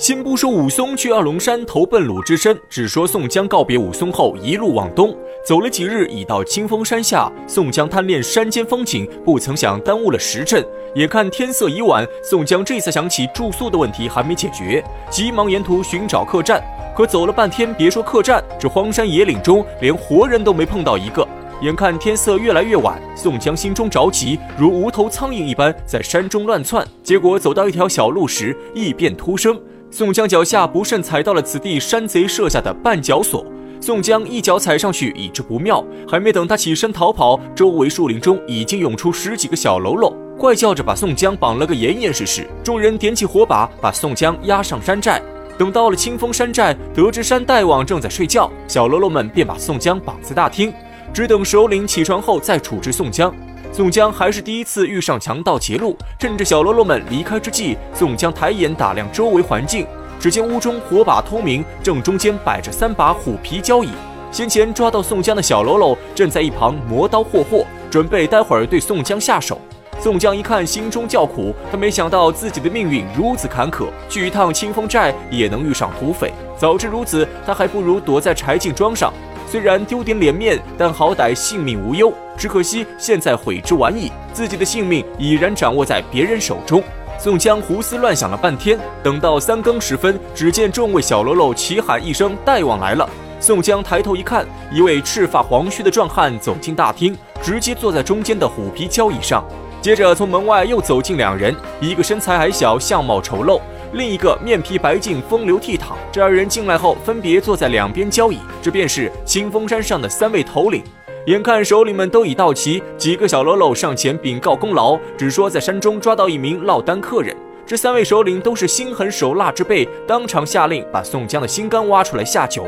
先不说武松去二龙山投奔鲁智深，只说宋江告别武松后一路往东，走了几日，已到清风山下。宋江贪恋山间风景，不曾想耽误了时辰。眼看天色已晚，宋江这才想起住宿的问题还没解决，急忙沿途寻找客栈。可走了半天，别说客栈，这荒山野岭中连活人都没碰到一个。眼看天色越来越晚，宋江心中着急，如无头苍蝇一般在山中乱窜。结果走到一条小路时，异变突生。宋江脚下不慎踩到了此地山贼设下的绊脚索，宋江一脚踩上去，已知不妙，还没等他起身逃跑，周围树林中已经涌出十几个小喽啰，怪叫着把宋江绑了个严严实实。众人点起火把，把宋江押上山寨。等到了清风山寨，得知山大王正在睡觉，小喽啰们便把宋江绑在大厅，只等首领起床后再处置宋江。宋江还是第一次遇上强盗劫路，趁着小喽啰们离开之际，宋江抬眼打量周围环境，只见屋中火把通明，正中间摆着三把虎皮交椅。先前抓到宋江的小喽啰正在一旁磨刀霍霍，准备待会儿对宋江下手。宋江一看，心中叫苦，他没想到自己的命运如此坎坷，去一趟清风寨也能遇上土匪。早知如此，他还不如躲在柴进庄上。虽然丢点脸面，但好歹性命无忧。只可惜现在悔之晚矣，自己的性命已然掌握在别人手中。宋江胡思乱想了半天，等到三更时分，只见众位小喽啰齐喊一声：“大王来了！”宋江抬头一看，一位赤发黄须的壮汉走进大厅，直接坐在中间的虎皮交椅上。接着从门外又走进两人，一个身材矮小，相貌丑陋。另一个面皮白净，风流倜傥。这二人进来后，分别坐在两边交椅。这便是清风山上的三位头领。眼看首领们都已到齐，几个小喽啰上前禀告功劳，只说在山中抓到一名落单客人。这三位首领都是心狠手辣之辈，当场下令把宋江的心肝挖出来下酒。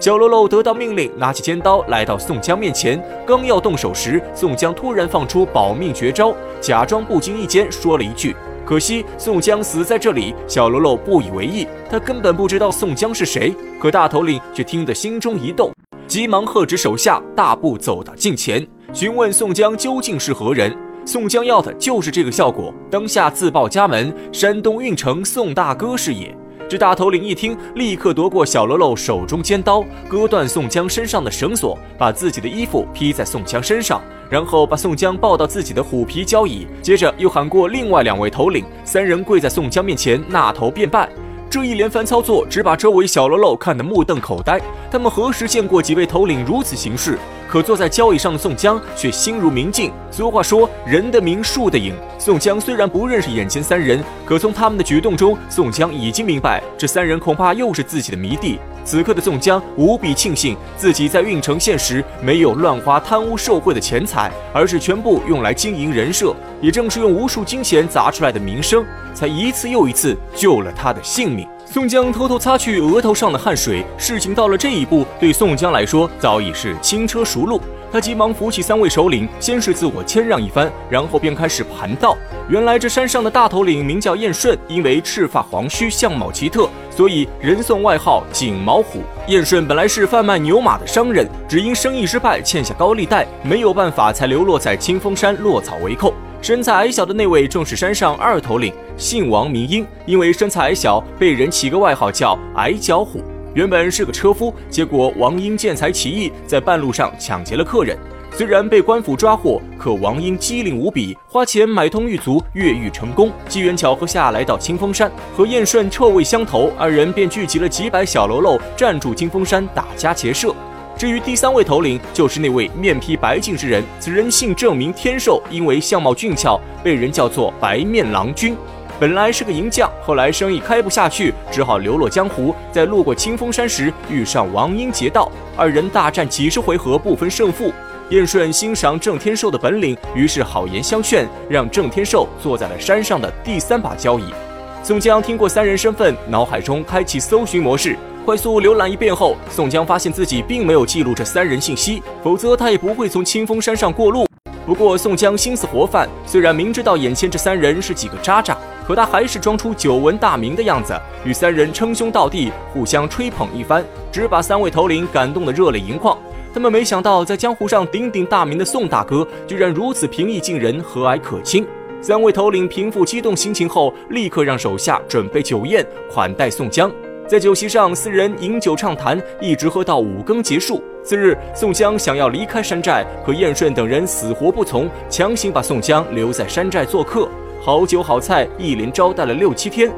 小喽啰得到命令，拿起尖刀来到宋江面前，刚要动手时，宋江突然放出保命绝招，假装不经意间说了一句。可惜宋江死在这里，小喽啰不以为意，他根本不知道宋江是谁。可大头领却听得心中一动，急忙喝止手下，大步走到近前，询问宋江究竟是何人。宋江要的就是这个效果，当下自报家门：山东运城宋大哥是也。这大头领一听，立刻夺过小喽啰手中尖刀，割断宋江身上的绳索，把自己的衣服披在宋江身上，然后把宋江抱到自己的虎皮交椅，接着又喊过另外两位头领，三人跪在宋江面前纳头便拜。这一连番操作，只把周围小喽啰看得目瞪口呆。他们何时见过几位头领如此行事？可坐在交椅上的宋江却心如明镜。俗话说：“人的名，树的影。”宋江虽然不认识眼前三人，可从他们的举动中，宋江已经明白，这三人恐怕又是自己的迷弟。此刻的宋江无比庆幸，自己在郓城县时没有乱花贪污受贿的钱财，而是全部用来经营人设。也正是用无数金钱砸出来的名声，才一次又一次救了他的性命。宋江偷偷擦去额头上的汗水，事情到了这一步，对宋江来说早已是轻车熟路。他急忙扶起三位首领，先是自我谦让一番，然后便开始盘道。原来这山上的大头领名叫燕顺，因为赤发黄须，相貌奇特，所以人送外号锦毛虎。燕顺本来是贩卖牛马的商人，只因生意失败，欠下高利贷，没有办法，才流落在清风山落草为寇。身材矮小的那位正是山上二头领，姓王名英，因为身材矮小，被人起个外号叫矮脚虎。原本是个车夫，结果王英见财起意，在半路上抢劫了客人。虽然被官府抓获，可王英机灵无比，花钱买通狱卒，越狱成功。机缘巧合下来到清风山，和燕顺臭味相投，二人便聚集了几百小喽啰，占住清风山，打家劫舍。至于第三位头领，就是那位面披白净之人。此人姓郑，名天寿，因为相貌俊俏，被人叫做白面郎君。本来是个银匠，后来生意开不下去，只好流落江湖。在路过清风山时，遇上王英劫道，二人大战几十回合，不分胜负。燕顺欣赏郑天寿的本领，于是好言相劝，让郑天寿坐在了山上的第三把交椅。宋江听过三人身份，脑海中开启搜寻模式。快速浏览一遍后，宋江发现自己并没有记录这三人信息，否则他也不会从清风山上过路。不过宋江心思活泛，虽然明知道眼前这三人是几个渣渣，可他还是装出久闻大名的样子，与三人称兄道弟，互相吹捧一番，只把三位头领感动得热泪盈眶。他们没想到，在江湖上鼎鼎大名的宋大哥，居然如此平易近人、和蔼可亲。三位头领平复激动心情后，立刻让手下准备酒宴款待宋江。在酒席上，四人饮酒畅谈，一直喝到五更结束。次日，宋江想要离开山寨，可燕顺等人死活不从，强行把宋江留在山寨做客。好酒好菜，一连招待了六七天。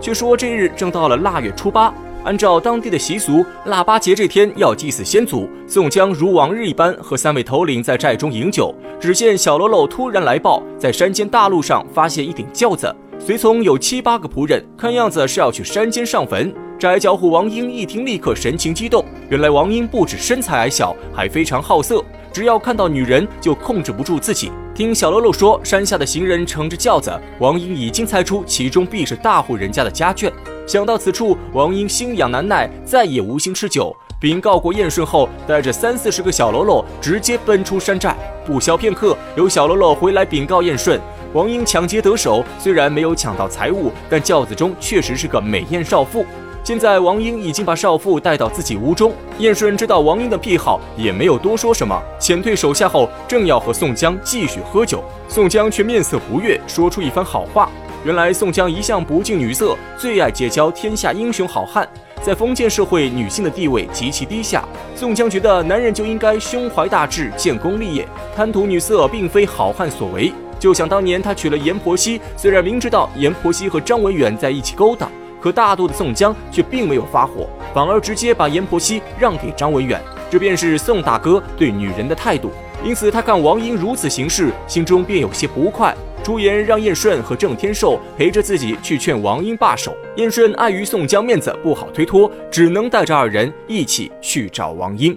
却说这日正到了腊月初八，按照当地的习俗，腊八节这天要祭祀先祖。宋江如往日一般和三位头领在寨中饮酒，只见小喽啰突然来报，在山间大路上发现一顶轿子，随从有七八个仆人，看样子是要去山间上坟。窄脚虎王英一听，立刻神情激动。原来王英不止身材矮小，还非常好色，只要看到女人就控制不住自己。听小喽啰说，山下的行人乘着轿子，王英已经猜出其中必是大户人家的家眷。想到此处，王英心痒难耐，再也无心吃酒。禀告过燕顺后，带着三四十个小喽啰直接奔出山寨。不消片刻，有小喽啰回来禀告燕顺，王英抢劫得手，虽然没有抢到财物，但轿子中确实是个美艳少妇。现在王英已经把少妇带到自己屋中，燕顺知道王英的癖好，也没有多说什么，遣退手下后，正要和宋江继续喝酒，宋江却面色不悦，说出一番好话。原来宋江一向不近女色，最爱结交天下英雄好汉，在封建社会，女性的地位极其低下。宋江觉得男人就应该胸怀大志，建功立业，贪图女色并非好汉所为。就想当年他娶了阎婆惜，虽然明知道阎婆惜和张文远在一起勾当。可大度的宋江却并没有发火，反而直接把阎婆惜让给张文远，这便是宋大哥对女人的态度。因此，他看王英如此行事，心中便有些不快，朱颜让燕顺和郑天寿陪着自己去劝王英罢手。燕顺碍于宋江面子不好推脱，只能带着二人一起去找王英。